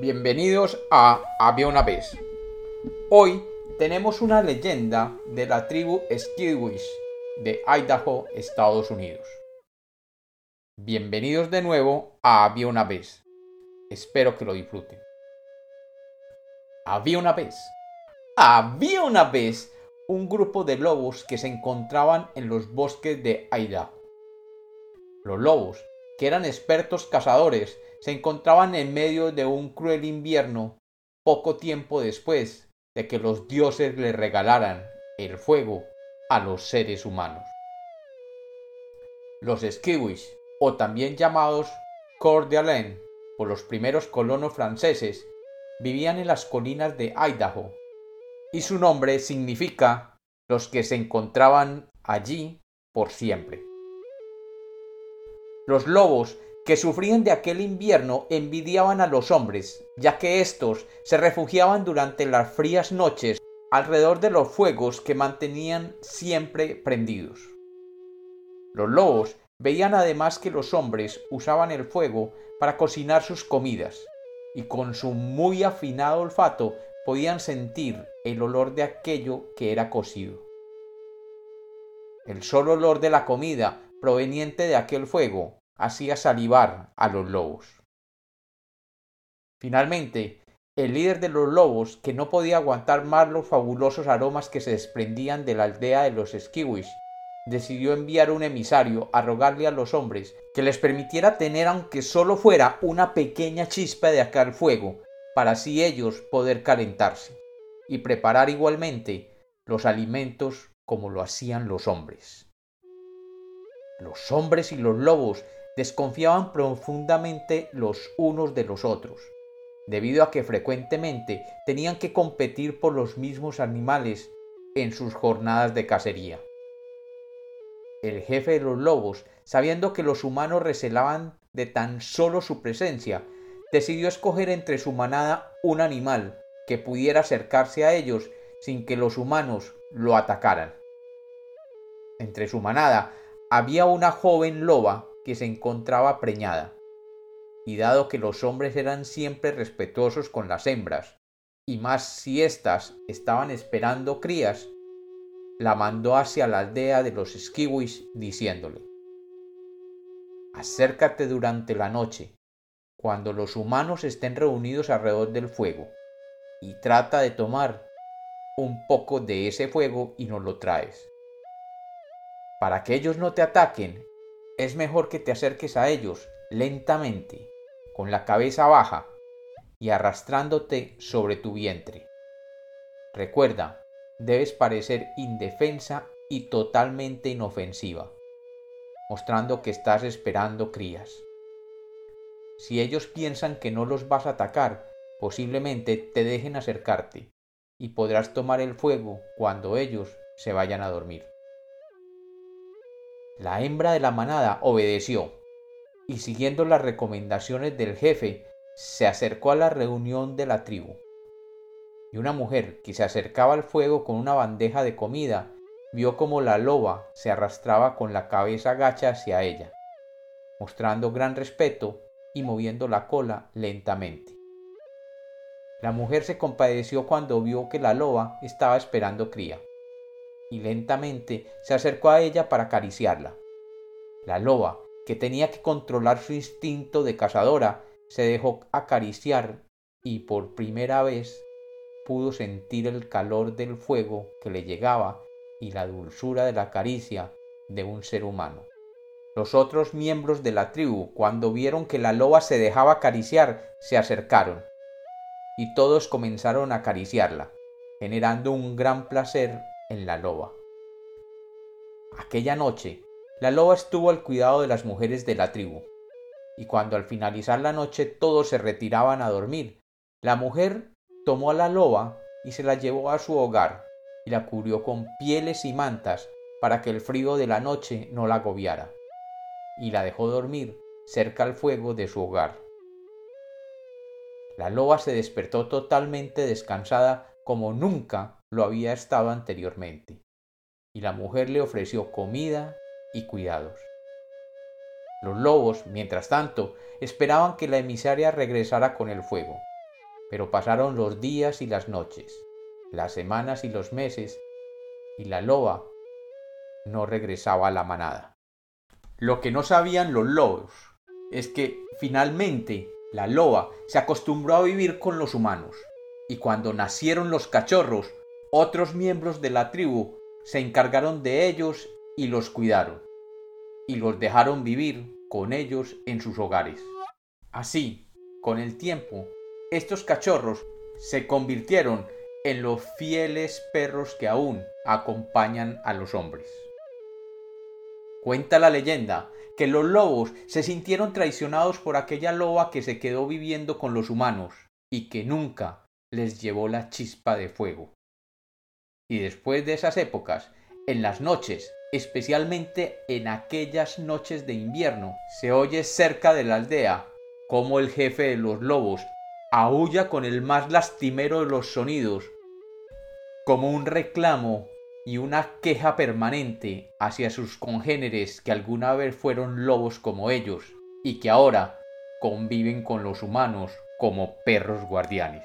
Bienvenidos a Había una vez. Hoy tenemos una leyenda de la tribu Skidwish de Idaho, Estados Unidos. Bienvenidos de nuevo a Había una vez. Espero que lo disfruten. Había una vez. Había una vez un grupo de lobos que se encontraban en los bosques de Idaho. Los lobos, que eran expertos cazadores, se encontraban en medio de un cruel invierno poco tiempo después de que los dioses le regalaran el fuego a los seres humanos. Los Skiwish, o también llamados Coeur d'Alene por los primeros colonos franceses, vivían en las colinas de Idaho, y su nombre significa los que se encontraban allí por siempre. Los lobos que sufrían de aquel invierno envidiaban a los hombres, ya que éstos se refugiaban durante las frías noches alrededor de los fuegos que mantenían siempre prendidos. Los lobos veían además que los hombres usaban el fuego para cocinar sus comidas, y con su muy afinado olfato podían sentir el olor de aquello que era cocido. El solo olor de la comida proveniente de aquel fuego hacía salivar a los lobos. Finalmente, el líder de los lobos, que no podía aguantar más los fabulosos aromas que se desprendían de la aldea de los Skiwish, decidió enviar un emisario a rogarle a los hombres que les permitiera tener aunque solo fuera una pequeña chispa de aquel fuego, para así ellos poder calentarse y preparar igualmente los alimentos como lo hacían los hombres. Los hombres y los lobos desconfiaban profundamente los unos de los otros, debido a que frecuentemente tenían que competir por los mismos animales en sus jornadas de cacería. El jefe de los lobos, sabiendo que los humanos recelaban de tan solo su presencia, decidió escoger entre su manada un animal que pudiera acercarse a ellos sin que los humanos lo atacaran. Entre su manada había una joven loba que se encontraba preñada. Y dado que los hombres eran siempre respetuosos con las hembras, y más si éstas estaban esperando crías, la mandó hacia la aldea de los Skiwish diciéndole Acércate durante la noche, cuando los humanos estén reunidos alrededor del fuego, y trata de tomar un poco de ese fuego y nos lo traes. Para que ellos no te ataquen es mejor que te acerques a ellos lentamente, con la cabeza baja y arrastrándote sobre tu vientre. Recuerda, debes parecer indefensa y totalmente inofensiva, mostrando que estás esperando crías. Si ellos piensan que no los vas a atacar, posiblemente te dejen acercarte y podrás tomar el fuego cuando ellos se vayan a dormir. La hembra de la manada obedeció y siguiendo las recomendaciones del jefe, se acercó a la reunión de la tribu. Y una mujer que se acercaba al fuego con una bandeja de comida vio como la loba se arrastraba con la cabeza gacha hacia ella, mostrando gran respeto y moviendo la cola lentamente. La mujer se compadeció cuando vio que la loba estaba esperando cría y lentamente se acercó a ella para acariciarla. La loba, que tenía que controlar su instinto de cazadora, se dejó acariciar y por primera vez pudo sentir el calor del fuego que le llegaba y la dulzura de la caricia de un ser humano. Los otros miembros de la tribu, cuando vieron que la loba se dejaba acariciar, se acercaron, y todos comenzaron a acariciarla, generando un gran placer en la loba. Aquella noche, la loba estuvo al cuidado de las mujeres de la tribu, y cuando al finalizar la noche todos se retiraban a dormir, la mujer tomó a la loba y se la llevó a su hogar y la cubrió con pieles y mantas para que el frío de la noche no la agobiara, y la dejó dormir cerca al fuego de su hogar. La loba se despertó totalmente descansada como nunca lo había estado anteriormente, y la mujer le ofreció comida y cuidados. Los lobos, mientras tanto, esperaban que la emisaria regresara con el fuego, Pero pasaron los días y las noches, las semanas y los meses, y la loba no regresaba a la manada. Lo que no sabían los lobos es que finalmente la loba se acostumbró a vivir con los humanos, y cuando nacieron los cachorros, otros miembros de la tribu se encargaron de ellos y los cuidaron, y los dejaron vivir con ellos en sus hogares. Así, con el tiempo, estos cachorros se convirtieron en los fieles perros que aún acompañan a los hombres. Cuenta la leyenda que los lobos se sintieron traicionados por aquella loba que se quedó viviendo con los humanos y que nunca les llevó la chispa de fuego. Y después de esas épocas, en las noches, especialmente en aquellas noches de invierno, se oye cerca de la aldea como el jefe de los lobos aúlla con el más lastimero de los sonidos, como un reclamo y una queja permanente hacia sus congéneres que alguna vez fueron lobos como ellos y que ahora conviven con los humanos como perros guardianes.